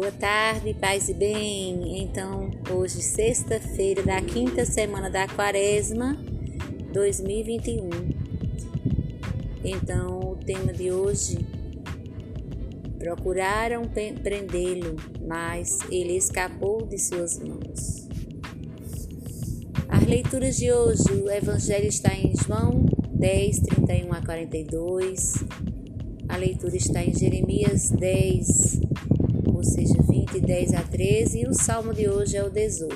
Boa tarde, paz e bem. Então, hoje, sexta-feira da quinta semana da Quaresma 2021. Então, o tema de hoje: procuraram prendê-lo, mas ele escapou de suas mãos. As leituras de hoje, o Evangelho está em João 10, 31 a 42. A leitura está em Jeremias 10, ou seja, 20, 10 a 13, e o salmo de hoje é o 18,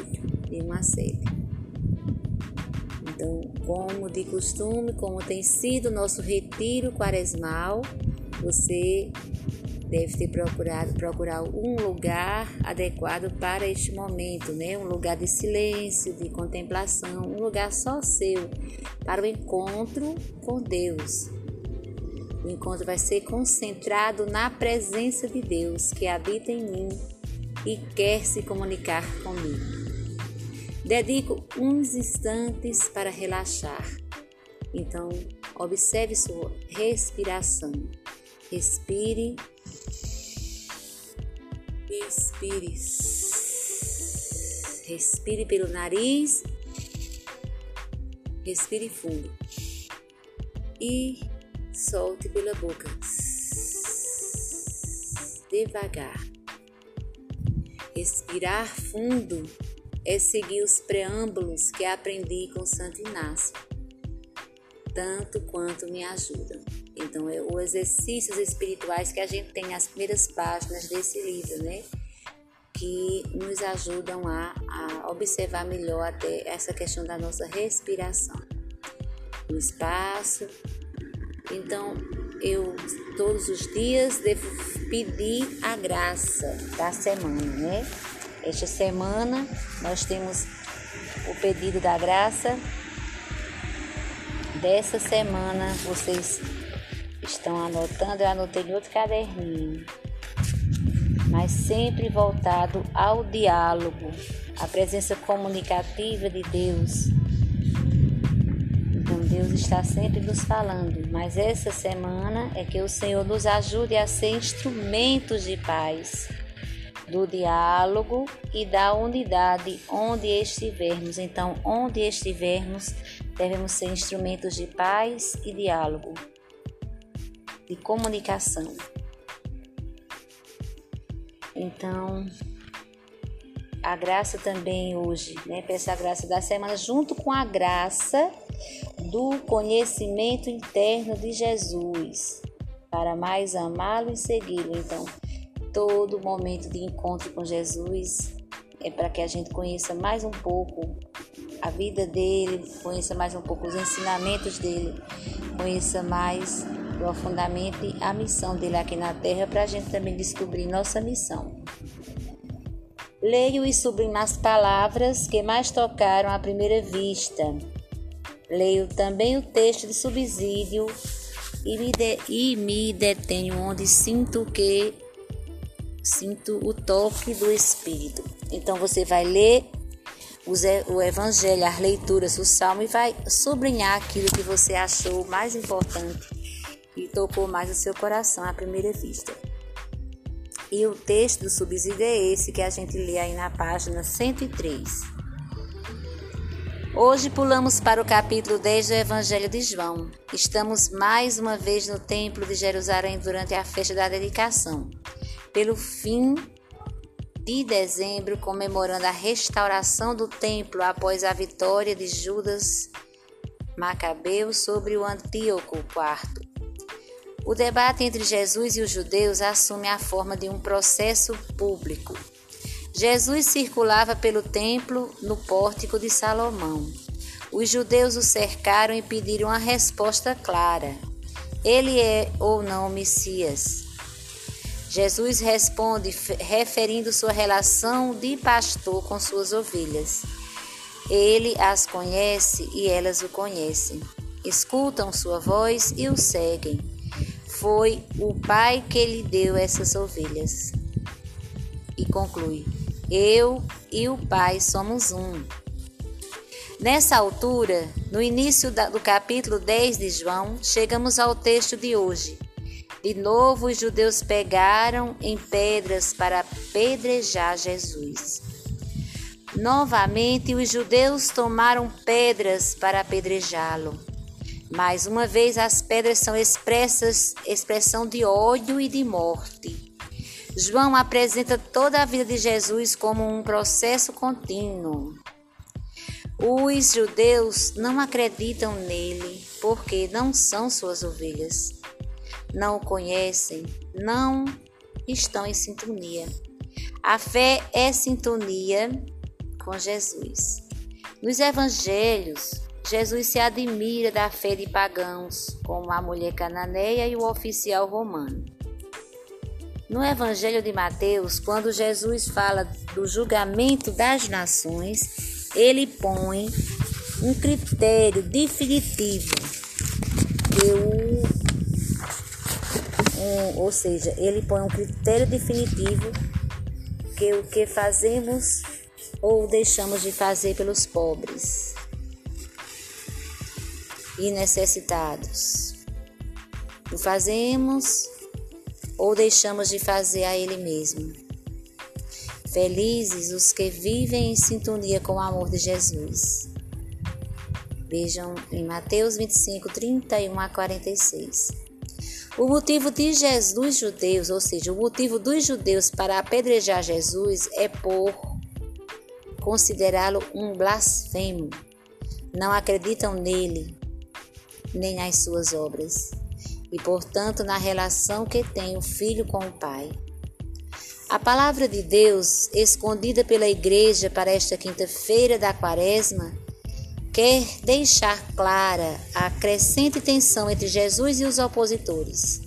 de série. Então, como de costume, como tem sido nosso retiro quaresmal, você deve ter procurado procurar um lugar adequado para este momento, né? Um lugar de silêncio, de contemplação, um lugar só seu para o encontro com Deus. O encontro vai ser concentrado na presença de Deus que habita em mim e quer se comunicar comigo. Dedico uns instantes para relaxar. Então, observe sua respiração. Respire. Respire. Respire pelo nariz. Respire fundo. E solte pela boca. Devagar. Respirar fundo é seguir os preâmbulos que aprendi com Santo Inácio, tanto quanto me ajudam. Então, é os exercícios espirituais que a gente tem nas primeiras páginas desse livro, né? Que nos ajudam a, a observar melhor até essa questão da nossa respiração. O espaço, então, eu todos os dias devo pedir a graça da semana, né? Esta semana nós temos o pedido da graça dessa semana. Vocês estão anotando, eu anotei em outro caderninho, mas sempre voltado ao diálogo, à presença comunicativa de Deus Deus está sempre nos falando, mas essa semana é que o Senhor nos ajude a ser instrumentos de paz, do diálogo e da unidade onde estivermos. Então, onde estivermos, devemos ser instrumentos de paz e diálogo, de comunicação. Então, a graça também hoje, né? Peço a graça da semana junto com a graça do conhecimento interno de Jesus, para mais amá-lo e segui-lo. Então, todo momento de encontro com Jesus é para que a gente conheça mais um pouco a vida dele, conheça mais um pouco os ensinamentos dele, conheça mais profundamente a missão dele aqui na Terra, para a gente também descobrir nossa missão. Leio e sublimo as palavras que mais tocaram à primeira vista Leio também o texto de subsídio e me, de, e me detenho onde sinto que sinto o toque do Espírito. Então você vai ler o Evangelho, as leituras, o Salmo e vai sublinhar aquilo que você achou mais importante e tocou mais o seu coração à primeira vista. E o texto do subsídio é esse que a gente lê aí na página 103. Hoje pulamos para o capítulo 10 do Evangelho de João. Estamos mais uma vez no Templo de Jerusalém durante a festa da dedicação. Pelo fim de dezembro, comemorando a restauração do templo após a vitória de Judas Macabeu sobre o Antíoco IV. O debate entre Jesus e os judeus assume a forma de um processo público Jesus circulava pelo templo no pórtico de Salomão. Os judeus o cercaram e pediram uma resposta clara: Ele é ou não o Messias? Jesus responde referindo sua relação de pastor com suas ovelhas. Ele as conhece e elas o conhecem. Escutam sua voz e o seguem. Foi o Pai que lhe deu essas ovelhas. E conclui: eu e o Pai somos um. Nessa altura, no início do capítulo 10 de João, chegamos ao texto de hoje. De novo, os judeus pegaram em pedras para apedrejar Jesus. Novamente, os judeus tomaram pedras para apedrejá-lo. Mais uma vez, as pedras são expressas, expressão de ódio e de morte. João apresenta toda a vida de Jesus como um processo contínuo. Os judeus não acreditam nele porque não são suas ovelhas. Não o conhecem, não estão em sintonia. A fé é sintonia com Jesus. Nos evangelhos, Jesus se admira da fé de pagãos, como a mulher cananeia e o oficial romano. No Evangelho de Mateus, quando Jesus fala do julgamento das nações, ele põe um critério definitivo um, ou seja, ele põe um critério definitivo que o que fazemos ou deixamos de fazer pelos pobres e necessitados. O fazemos ou deixamos de fazer a Ele mesmo. Felizes os que vivem em sintonia com o amor de Jesus. Vejam em Mateus 25, 31 a 46. O motivo de Jesus, judeus, ou seja, o motivo dos judeus para apedrejar Jesus é por considerá-lo um blasfemo. Não acreditam nele, nem nas suas obras, e portanto na relação que tem o filho com o pai. A palavra de Deus, escondida pela igreja para esta quinta-feira da quaresma, quer deixar clara a crescente tensão entre Jesus e os opositores.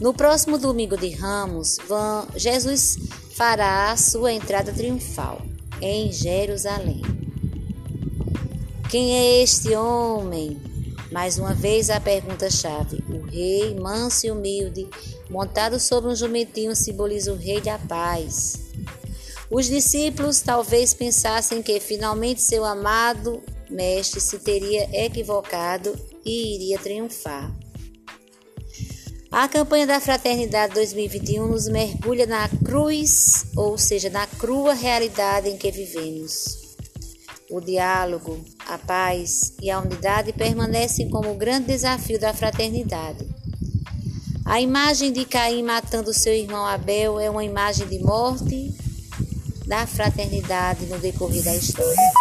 No próximo domingo de Ramos, Jesus fará a sua entrada triunfal em Jerusalém. Quem é este homem? Mais uma vez a pergunta-chave. O rei, manso e humilde, montado sobre um jumentinho, simboliza o rei da paz. Os discípulos talvez pensassem que finalmente seu amado mestre se teria equivocado e iria triunfar. A campanha da Fraternidade 2021 nos mergulha na cruz, ou seja, na crua realidade em que vivemos. O diálogo, a paz e a unidade permanecem como o grande desafio da fraternidade. A imagem de Caim matando seu irmão Abel é uma imagem de morte da fraternidade no decorrer da história.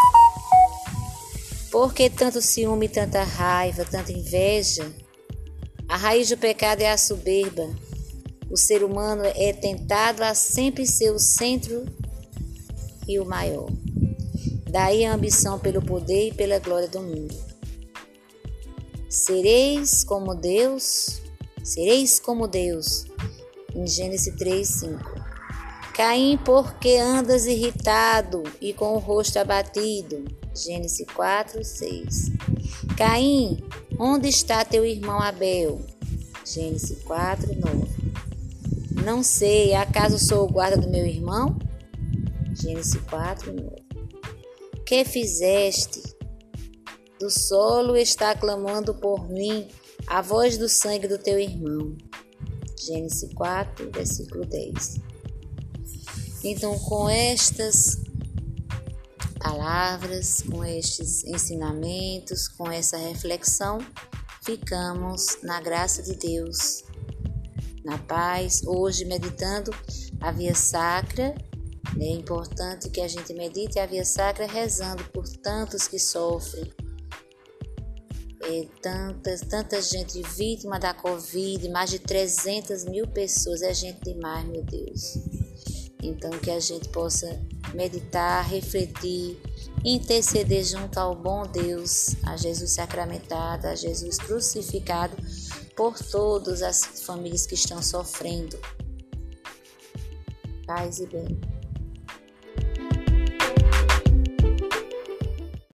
Por que tanto ciúme, tanta raiva, tanta inveja? A raiz do pecado é a soberba. O ser humano é tentado a sempre ser o centro e o maior. Daí a ambição pelo poder e pela glória do mundo. Sereis como Deus, sereis como Deus. Em Gênesis 3, 5. Caim, porque andas irritado e com o rosto abatido? Gênesis 4, 6. Caim, onde está teu irmão Abel? Gênesis 4, 9. Não sei, acaso sou o guarda do meu irmão? Gênesis 4, 9. Que fizeste? Do solo está clamando por mim a voz do sangue do teu irmão. Gênesis 4, versículo 10. Então, com estas palavras, com estes ensinamentos, com essa reflexão, ficamos na graça de Deus, na paz. Hoje, meditando a via sacra, é importante que a gente medite a via sacra rezando por tantos que sofrem. É, tantas, tanta gente vítima da Covid, mais de 300 mil pessoas, é gente demais, meu Deus. Então, que a gente possa meditar, refletir, interceder junto ao bom Deus, a Jesus sacramentado, a Jesus crucificado, por todas as famílias que estão sofrendo. Paz e bem.